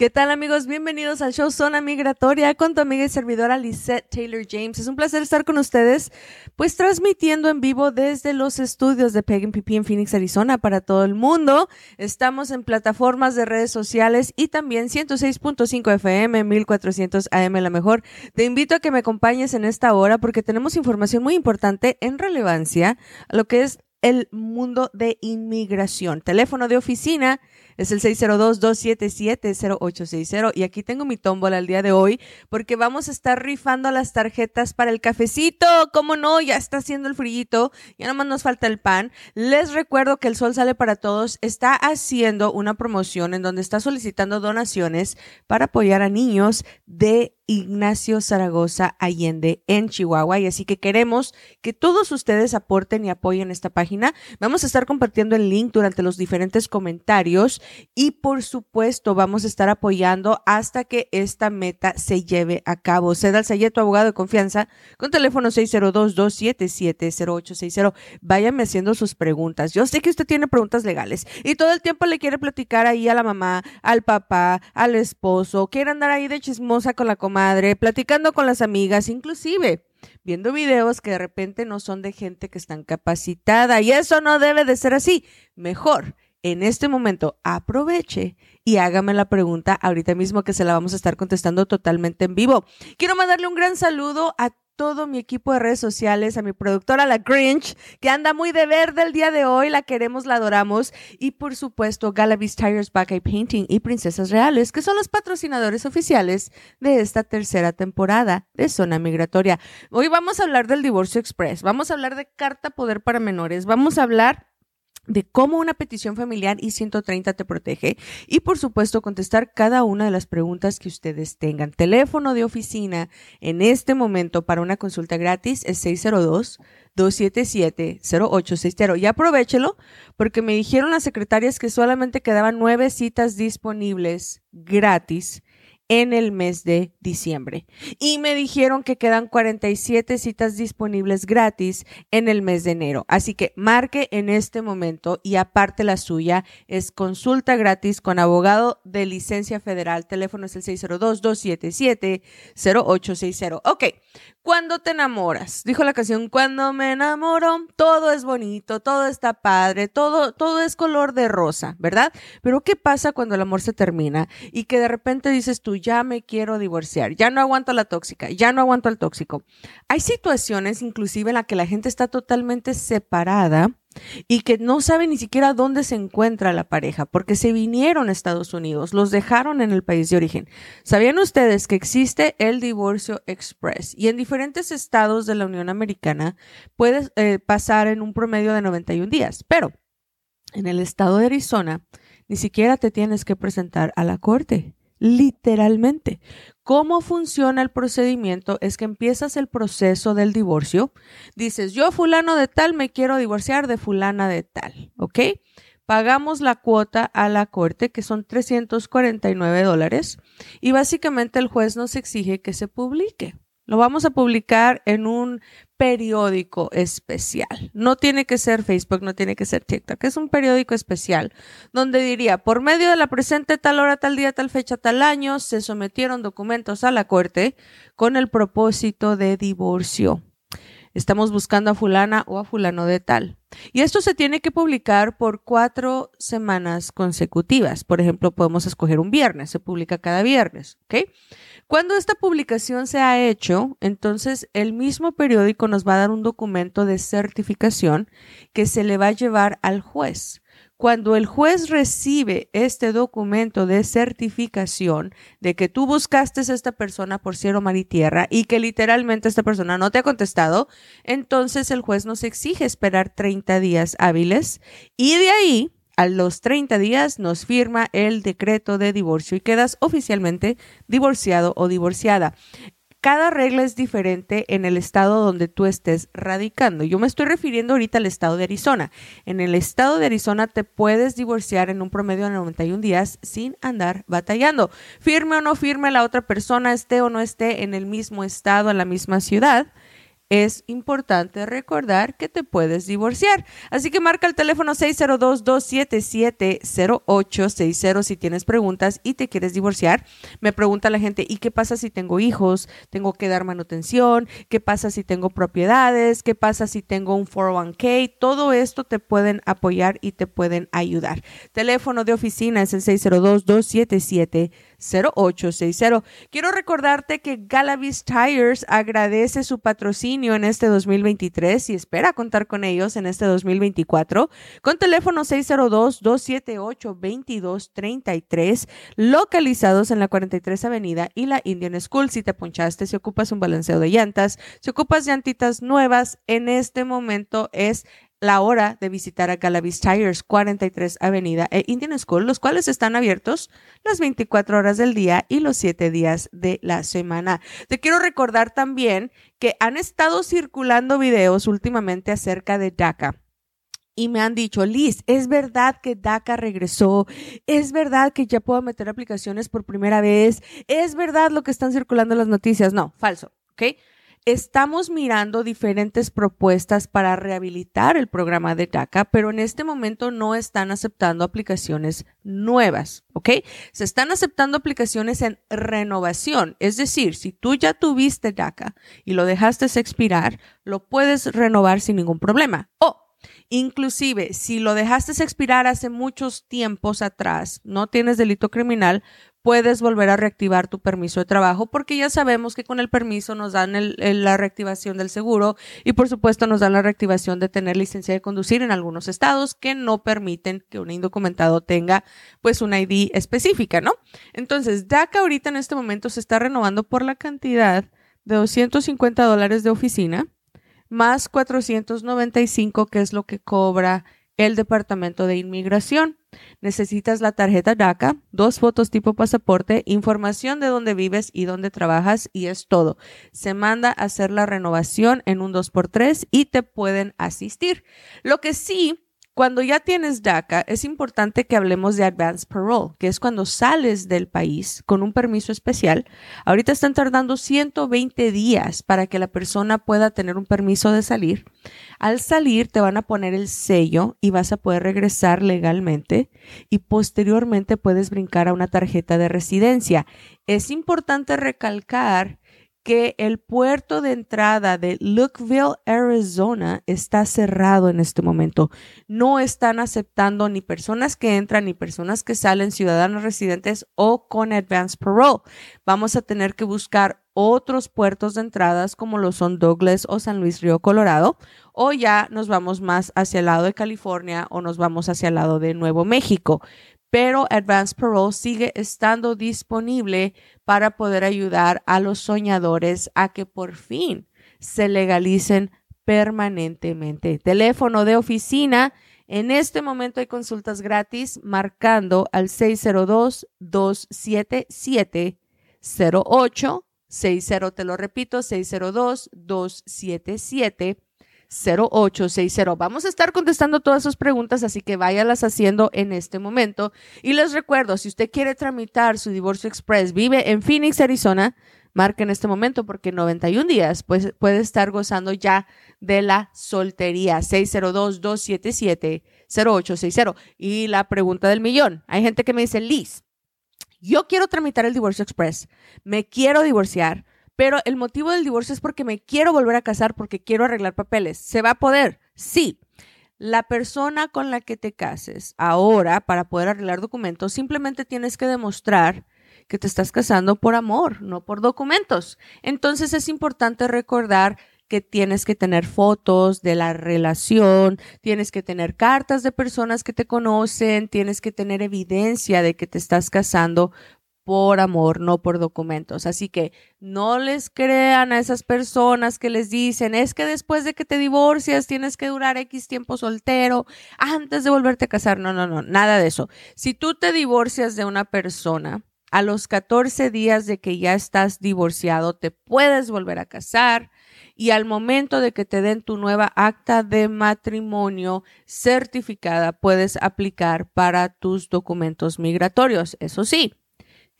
¿Qué tal amigos? Bienvenidos al show Zona Migratoria con tu amiga y servidora Lisette Taylor James. Es un placer estar con ustedes, pues transmitiendo en vivo desde los estudios de Pagan PP en Phoenix, Arizona para todo el mundo. Estamos en plataformas de redes sociales y también 106.5 FM, 1400 AM la mejor. Te invito a que me acompañes en esta hora porque tenemos información muy importante en relevancia a lo que es el mundo de inmigración. Teléfono de oficina es el 602-277-0860 y aquí tengo mi tómbola el día de hoy porque vamos a estar rifando las tarjetas para el cafecito. ¿Cómo no? Ya está haciendo el frillito, ya nada más nos falta el pan. Les recuerdo que el Sol Sale para Todos está haciendo una promoción en donde está solicitando donaciones para apoyar a niños de Ignacio Zaragoza Allende en Chihuahua. Y así que queremos que todos ustedes aporten y apoyen esta página. Vamos a estar compartiendo el link durante los diferentes comentarios y por supuesto vamos a estar apoyando hasta que esta meta se lleve a cabo. Ceda al tu abogado de confianza con teléfono 602-277-0860. Váyame haciendo sus preguntas. Yo sé que usted tiene preguntas legales y todo el tiempo le quiere platicar ahí a la mamá, al papá, al esposo, quiere andar ahí de chismosa con la comadre madre, platicando con las amigas, inclusive viendo videos que de repente no son de gente que están capacitada y eso no debe de ser así. Mejor, en este momento aproveche y hágame la pregunta ahorita mismo que se la vamos a estar contestando totalmente en vivo. Quiero mandarle un gran saludo a todo mi equipo de redes sociales, a mi productora, la Grinch, que anda muy de verde el día de hoy, la queremos, la adoramos, y por supuesto Galavis Tires Back Painting y Princesas Reales, que son los patrocinadores oficiales de esta tercera temporada de Zona Migratoria. Hoy vamos a hablar del divorcio express, vamos a hablar de carta poder para menores, vamos a hablar de cómo una petición familiar y 130 te protege y por supuesto contestar cada una de las preguntas que ustedes tengan. Teléfono de oficina en este momento para una consulta gratis es 602 277-0860. Y aprovechelo porque me dijeron las secretarias que solamente quedaban nueve citas disponibles gratis en el mes de diciembre. Y me dijeron que quedan 47 citas disponibles gratis en el mes de enero. Así que marque en este momento y aparte la suya es consulta gratis con abogado de licencia federal. Teléfono es el 602-277-0860. Ok, cuando te enamoras, dijo la canción, cuando me enamoro, todo es bonito, todo está padre, todo, todo es color de rosa, ¿verdad? Pero ¿qué pasa cuando el amor se termina y que de repente dices tú, ya me quiero divorciar, ya no aguanto la tóxica, ya no aguanto al tóxico. Hay situaciones inclusive en las que la gente está totalmente separada y que no sabe ni siquiera dónde se encuentra la pareja porque se vinieron a Estados Unidos, los dejaron en el país de origen. ¿Sabían ustedes que existe el divorcio express y en diferentes estados de la Unión Americana puede eh, pasar en un promedio de 91 días? Pero en el estado de Arizona ni siquiera te tienes que presentar a la corte literalmente. ¿Cómo funciona el procedimiento? Es que empiezas el proceso del divorcio, dices, yo fulano de tal me quiero divorciar de fulana de tal, ¿ok? Pagamos la cuota a la corte, que son 349 dólares, y básicamente el juez nos exige que se publique. Lo vamos a publicar en un periódico especial. No tiene que ser Facebook, no tiene que ser TikTok, es un periódico especial donde diría, por medio de la presente tal hora, tal día, tal fecha, tal año, se sometieron documentos a la corte con el propósito de divorcio. Estamos buscando a fulana o a fulano de tal. Y esto se tiene que publicar por cuatro semanas consecutivas. Por ejemplo, podemos escoger un viernes, se publica cada viernes, ¿ok? Cuando esta publicación se ha hecho, entonces el mismo periódico nos va a dar un documento de certificación que se le va a llevar al juez. Cuando el juez recibe este documento de certificación de que tú buscaste a esta persona por cielo, mar y tierra y que literalmente esta persona no te ha contestado, entonces el juez nos exige esperar 30 días hábiles y de ahí a los 30 días nos firma el decreto de divorcio y quedas oficialmente divorciado o divorciada. Cada regla es diferente en el estado donde tú estés radicando. Yo me estoy refiriendo ahorita al estado de Arizona. En el estado de Arizona te puedes divorciar en un promedio de 91 días sin andar batallando. Firme o no firme la otra persona, esté o no esté en el mismo estado, en la misma ciudad es importante recordar que te puedes divorciar. Así que marca el teléfono 602-277-0860 si tienes preguntas y te quieres divorciar. Me pregunta la gente, ¿y qué pasa si tengo hijos? ¿Tengo que dar manutención? ¿Qué pasa si tengo propiedades? ¿Qué pasa si tengo un 401k? Todo esto te pueden apoyar y te pueden ayudar. Teléfono de oficina es el 602 277 0860. Quiero recordarte que Galavis Tires agradece su patrocinio en este 2023 y espera contar con ellos en este 2024 con teléfono 602-278-2233 localizados en la 43 Avenida y la Indian School. Si te ponchaste, si ocupas un balanceo de llantas, si ocupas llantitas nuevas, en este momento es la hora de visitar a Galavis Tires 43 Avenida e Indian School, los cuales están abiertos las 24 horas del día y los 7 días de la semana. Te quiero recordar también que han estado circulando videos últimamente acerca de DACA. Y me han dicho, Liz, es verdad que DACA regresó, es verdad que ya puedo meter aplicaciones por primera vez, es verdad lo que están circulando las noticias. No, falso, ¿ok? Estamos mirando diferentes propuestas para rehabilitar el programa de DACA, pero en este momento no están aceptando aplicaciones nuevas, ¿ok? Se están aceptando aplicaciones en renovación, es decir, si tú ya tuviste DACA y lo dejaste expirar, lo puedes renovar sin ningún problema. O Inclusive, si lo dejaste expirar hace muchos tiempos atrás, no tienes delito criminal, puedes volver a reactivar tu permiso de trabajo porque ya sabemos que con el permiso nos dan la reactivación del seguro y por supuesto nos dan la reactivación de tener licencia de conducir en algunos estados que no permiten que un indocumentado tenga pues una ID específica, ¿no? Entonces, DACA ahorita en este momento se está renovando por la cantidad de 250 dólares de oficina más 495 que es lo que cobra el Departamento de Inmigración. Necesitas la tarjeta DACA, dos fotos tipo pasaporte, información de dónde vives y dónde trabajas y es todo. Se manda a hacer la renovación en un 2x3 y te pueden asistir. Lo que sí cuando ya tienes DACA, es importante que hablemos de Advance Parole, que es cuando sales del país con un permiso especial. Ahorita están tardando 120 días para que la persona pueda tener un permiso de salir. Al salir te van a poner el sello y vas a poder regresar legalmente y posteriormente puedes brincar a una tarjeta de residencia. Es importante recalcar que el puerto de entrada de Lookville, Arizona, está cerrado en este momento. No están aceptando ni personas que entran ni personas que salen, ciudadanos residentes o con advance parole. Vamos a tener que buscar otros puertos de entradas como lo son Douglas o San Luis Río Colorado, o ya nos vamos más hacia el lado de California o nos vamos hacia el lado de Nuevo México pero Advance Parole sigue estando disponible para poder ayudar a los soñadores a que por fin se legalicen permanentemente. Teléfono de oficina. En este momento hay consultas gratis marcando al 602-277-0860. Te lo repito, 602-277. 0860. Vamos a estar contestando todas sus preguntas, así que váyalas haciendo en este momento. Y les recuerdo, si usted quiere tramitar su divorcio express, vive en Phoenix, Arizona, marque en este momento porque en 91 días pues, puede estar gozando ya de la soltería. 602-277-0860. Y la pregunta del millón. Hay gente que me dice, Liz, yo quiero tramitar el divorcio express, me quiero divorciar pero el motivo del divorcio es porque me quiero volver a casar, porque quiero arreglar papeles. ¿Se va a poder? Sí. La persona con la que te cases ahora, para poder arreglar documentos, simplemente tienes que demostrar que te estás casando por amor, no por documentos. Entonces es importante recordar que tienes que tener fotos de la relación, tienes que tener cartas de personas que te conocen, tienes que tener evidencia de que te estás casando por amor, no por documentos. Así que no les crean a esas personas que les dicen, es que después de que te divorcias tienes que durar X tiempo soltero antes de volverte a casar. No, no, no, nada de eso. Si tú te divorcias de una persona, a los 14 días de que ya estás divorciado, te puedes volver a casar y al momento de que te den tu nueva acta de matrimonio certificada, puedes aplicar para tus documentos migratorios. Eso sí,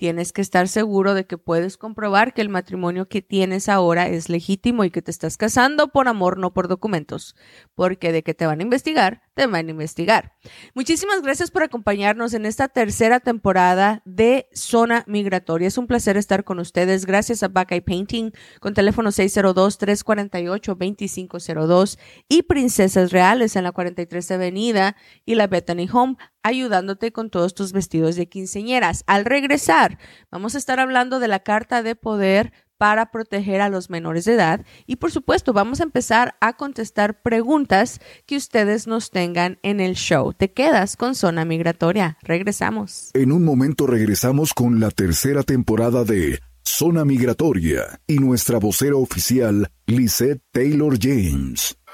tienes que estar seguro de que puedes comprobar que el matrimonio que tienes ahora es legítimo y que te estás casando por amor, no por documentos, porque de que te van a investigar, van a investigar. Muchísimas gracias por acompañarnos en esta tercera temporada de Zona Migratoria. Es un placer estar con ustedes. Gracias a Buckeye Painting con teléfono 602-348-2502 y Princesas Reales en la 43 Avenida y la Bethany Home ayudándote con todos tus vestidos de quinceñeras. Al regresar, vamos a estar hablando de la carta de poder para proteger a los menores de edad y por supuesto vamos a empezar a contestar preguntas que ustedes nos tengan en el show. Te quedas con Zona Migratoria. Regresamos. En un momento regresamos con la tercera temporada de Zona Migratoria y nuestra vocera oficial, Lisette Taylor James.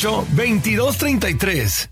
2233.